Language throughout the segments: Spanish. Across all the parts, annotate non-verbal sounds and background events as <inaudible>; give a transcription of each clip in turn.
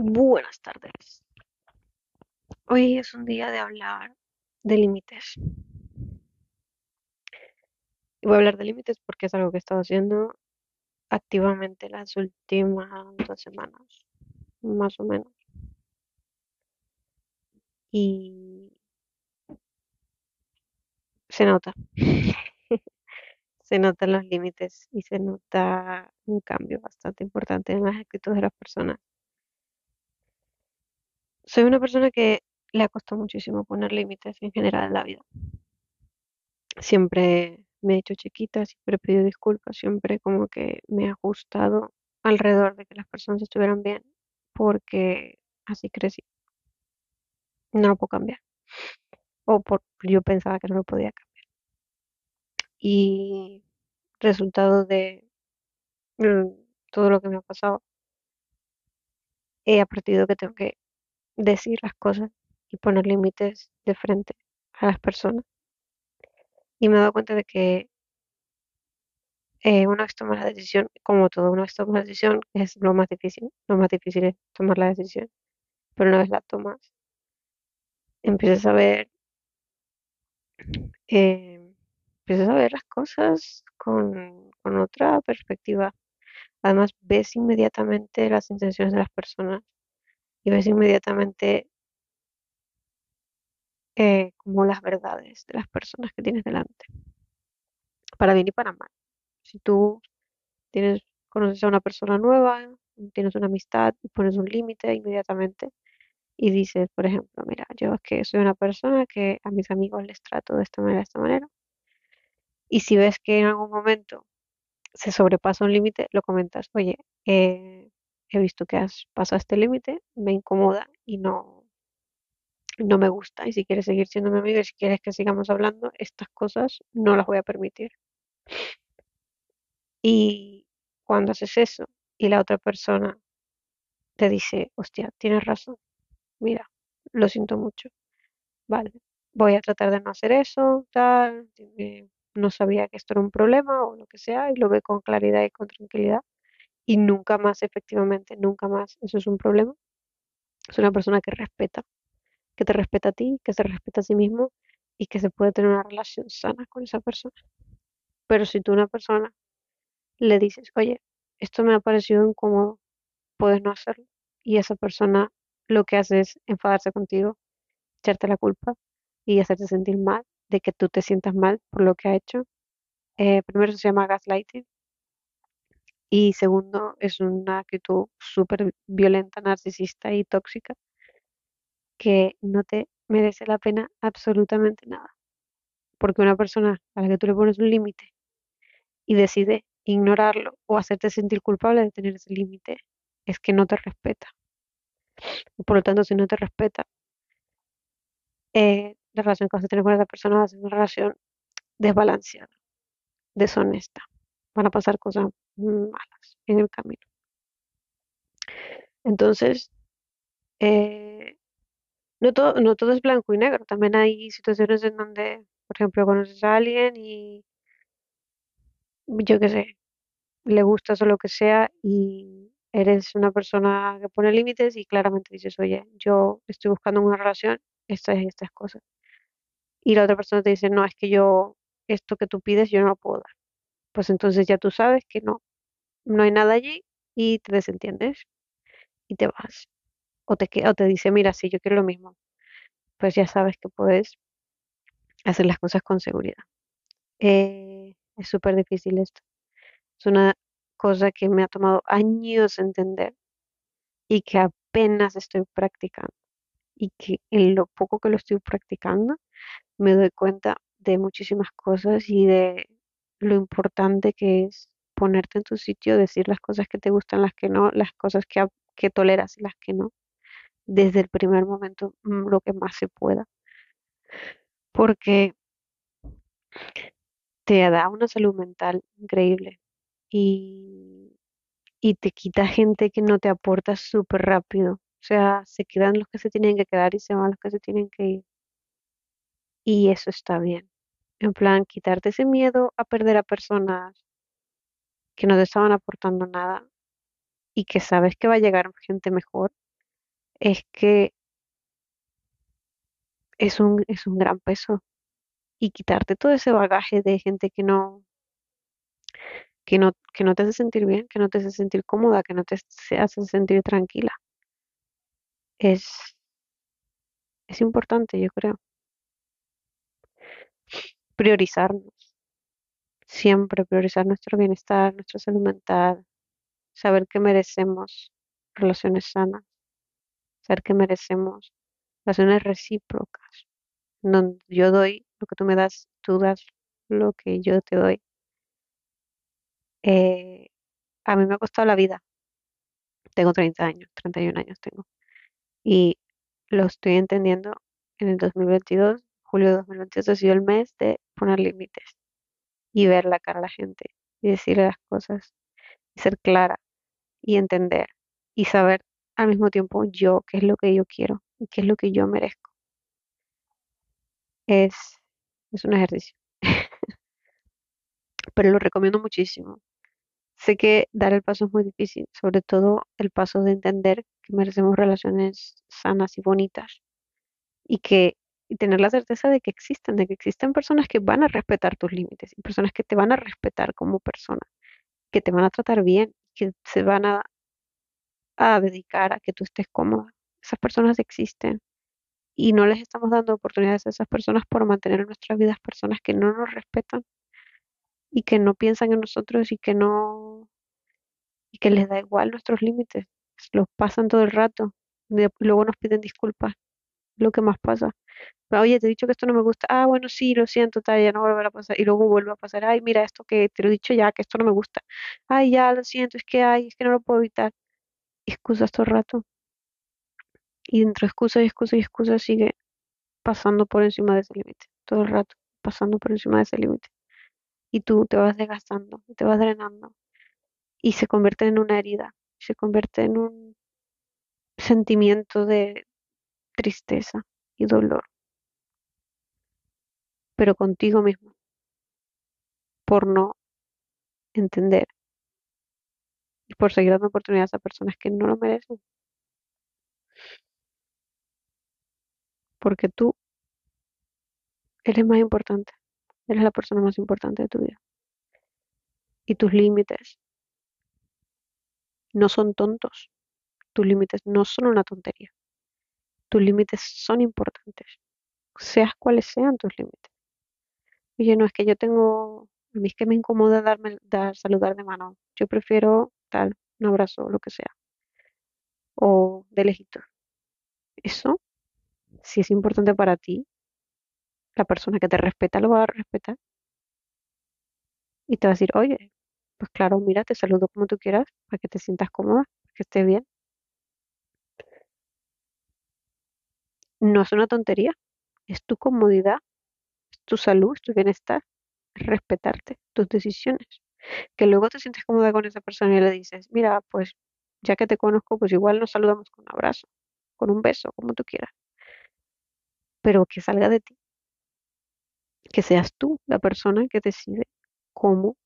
Buenas tardes. Hoy es un día de hablar de límites. Y voy a hablar de límites porque es algo que he estado haciendo activamente las últimas dos semanas, más o menos. Y se nota. <laughs> Se notan los límites y se nota un cambio bastante importante en las actitudes de las personas. Soy una persona que le ha costado muchísimo poner límites en general en la vida. Siempre me he hecho chiquita, siempre he pedido disculpas, siempre como que me he ajustado alrededor de que las personas estuvieran bien, porque así crecí. No lo puedo cambiar. O por, yo pensaba que no lo podía cambiar. Y resultado de mm, todo lo que me ha pasado, he aprendido que tengo que decir las cosas y poner límites de frente a las personas. Y me he dado cuenta de que eh, una vez tomas la decisión, como todo, una vez tomas la decisión es lo más difícil. Lo más difícil es tomar la decisión. Pero una vez la tomas, empiezas a ver, eh, empiezas a ver las cosas con, con otra perspectiva. Además, ves inmediatamente las intenciones de las personas y ves inmediatamente eh, como las verdades de las personas que tienes delante, para bien y para mal. Si tú tienes, conoces a una persona nueva, tienes una amistad pones un límite inmediatamente y dices, por ejemplo, mira, yo es que soy una persona que a mis amigos les trato de esta manera, de esta manera. Y si ves que en algún momento se sobrepasa un límite, lo comentas, oye, eh, he visto que has pasado este límite, me incomoda y no, no me gusta. Y si quieres seguir siendo mi amigo y si quieres que sigamos hablando, estas cosas no las voy a permitir. Y cuando haces eso y la otra persona te dice, hostia, tienes razón, mira, lo siento mucho, vale, voy a tratar de no hacer eso, tal, no sabía que esto era un problema o lo que sea, y lo ve con claridad y con tranquilidad, y nunca más, efectivamente, nunca más, eso es un problema. Es una persona que respeta, que te respeta a ti, que se respeta a sí mismo y que se puede tener una relación sana con esa persona. Pero si tú a una persona le dices, oye, esto me ha parecido incómodo, puedes no hacerlo, y esa persona lo que hace es enfadarse contigo, echarte la culpa y hacerte sentir mal, de que tú te sientas mal por lo que ha hecho. Eh, primero se llama gaslighting y segundo es una actitud súper violenta, narcisista y tóxica que no te merece la pena absolutamente nada. Porque una persona a la que tú le pones un límite y decide ignorarlo o hacerte sentir culpable de tener ese límite, es que no te respeta. Por lo tanto, si no te respeta, eh, la relación que vas a tener con esa persona va a ser una relación desbalanceada, deshonesta. Van a pasar cosas malas en el camino. Entonces, eh, no todo, no todo es blanco y negro. También hay situaciones en donde, por ejemplo, conoces a alguien y yo qué sé, le gustas o lo que sea y eres una persona que pone límites y claramente dices, oye, yo estoy buscando una relación, estas y estas cosas. Y la otra persona te dice, no, es que yo, esto que tú pides, yo no lo puedo dar. Pues entonces ya tú sabes que no, no hay nada allí y te desentiendes y te vas. O te, o te dice, mira, sí, yo quiero lo mismo. Pues ya sabes que puedes hacer las cosas con seguridad. Eh, es súper difícil esto. Es una cosa que me ha tomado años entender y que apenas estoy practicando. Y que en lo poco que lo estoy practicando me doy cuenta de muchísimas cosas y de lo importante que es ponerte en tu sitio, decir las cosas que te gustan, las que no, las cosas que, toleras y las que no, desde el primer momento, mm, lo que más se pueda. Porque te da una salud mental increíble y, y te quita gente que no te aporta súper rápido. O sea, se quedan los que se tienen que quedar y se van los que se tienen que ir. Y eso está bien. En plan, quitarte ese miedo a perder a personas que no te estaban aportando nada y que sabes que va a llegar gente mejor, es que es un, es un gran peso y quitarte todo ese bagaje de gente que no, que no, que no te hace sentir bien, que no te hace sentir cómoda, que no te hace sentir tranquila. Es, es importante, yo creo, priorizarnos, siempre priorizar nuestro bienestar, nuestra salud mental, saber que merecemos relaciones sanas, saber que merecemos relaciones recíprocas, donde yo doy lo que tú me das, tú das lo que yo te doy. Eh, a mí me ha costado la vida, tengo 30 años, 31 años tengo, y lo estoy entendiendo en el 2022, julio de 2022 ha sido el mes de poner límites y ver la cara a la gente y decirle las cosas, y ser clara y entender y saber al mismo tiempo yo qué es lo que yo quiero y qué es lo que yo merezco. Es, es un ejercicio, <laughs> pero lo recomiendo muchísimo. Sé que dar el paso es muy difícil, sobre todo el paso de entender que merecemos relaciones sanas y bonitas y que y tener la certeza de que existen, de que existen personas que van a respetar tus límites y personas que te van a respetar como persona, que te van a tratar bien, que se van a, dedicar a que tú estés cómoda. Esas personas existen y no les estamos dando oportunidades a esas personas por mantener en nuestras vidas personas que no nos respetan y que no piensan en nosotros y que no y que les da igual nuestros límites, los pasan todo el rato, de- luego nos piden disculpas, lo que más pasa. Oye, te he dicho que esto no me gusta. Ah, bueno, sí, lo siento, tal, ya no volverá a pasar. Y luego vuelve a pasar. Ay, mira, esto que te lo he dicho ya, que esto no me gusta. Ay, ya, lo siento, es que, ay, es que no lo puedo evitar. Excusas todo el rato. Y entre excusas y excusas y excusas sigue pasando por encima de ese límite. Todo el rato, pasando por encima de ese límite. Y tú te vas desgastando, te vas drenando. Y se convierte en una herida. Se convierte en un sentimiento de tristeza y dolor. Pero contigo mismo. Por no entender y por seguir dando oportunidades a personas que no lo merecen. Porque tú eres más importante. Eres la persona más importante de tu vida. Y tus límites no son tontos. Tus límites no son una tontería. Tus límites son importantes. Seas cuales sean tus límites. Oye, no es que yo tengo, a mí es que me incomoda darme, dar, saludar de mano. Yo prefiero tal, un abrazo, lo que sea. O de lejito. Eso, si es importante para ti, la persona que te respeta lo va a respetar. Y te va a decir, oye, pues claro, mira, te saludo como tú quieras, para que te sientas cómoda, para que estés bien. No es una tontería, es tu comodidad, es tu salud, es tu bienestar, es respetarte, tus decisiones. Que luego te sientes cómoda con esa persona y le dices, mira, pues ya que te conozco, pues igual nos saludamos con un abrazo, con un beso, como tú quieras, pero que salga de ti, que seas tú la persona que decide cómo,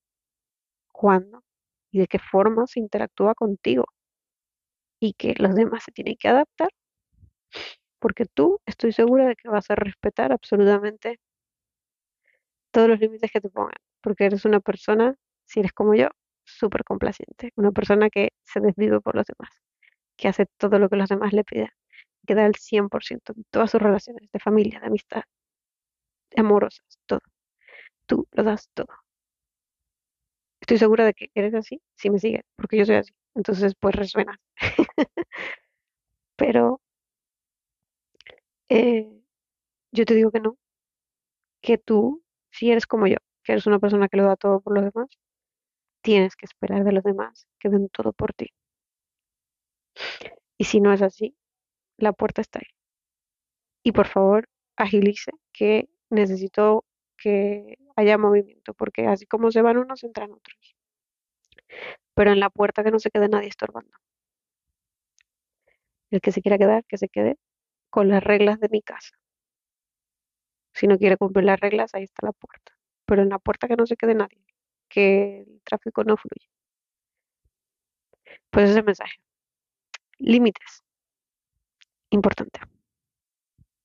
cuándo y de qué forma se interactúa contigo. Y que los demás se tienen que adaptar, porque tú estoy segura de que vas a respetar absolutamente todos los límites que te pongan, porque eres una persona, si eres como yo, súper complaciente, una persona que se desvive por los demás, que hace todo lo que los demás le piden, que da el 100% en todas sus relaciones de familia, de amistad, amorosas, todo. Tú lo das todo. Estoy segura de que eres así, si me sigues, porque yo soy así. Entonces, pues resuena. <laughs> Pero eh, yo te digo que no, que tú, si eres como yo, que eres una persona que lo da todo por los demás, tienes que esperar de los demás que den todo por ti. Y si no es así, la puerta está ahí. Y por favor, agilice, que necesito que haya movimiento, porque así como se van unos, entran otros. Pero en la puerta que no se quede nadie estorbando. El que se quiera quedar, que se quede con las reglas de mi casa. Si no quiere cumplir las reglas, ahí está la puerta. Pero en la puerta que no se quede nadie, que el tráfico no fluya. Pues ese mensaje. Límites. importante.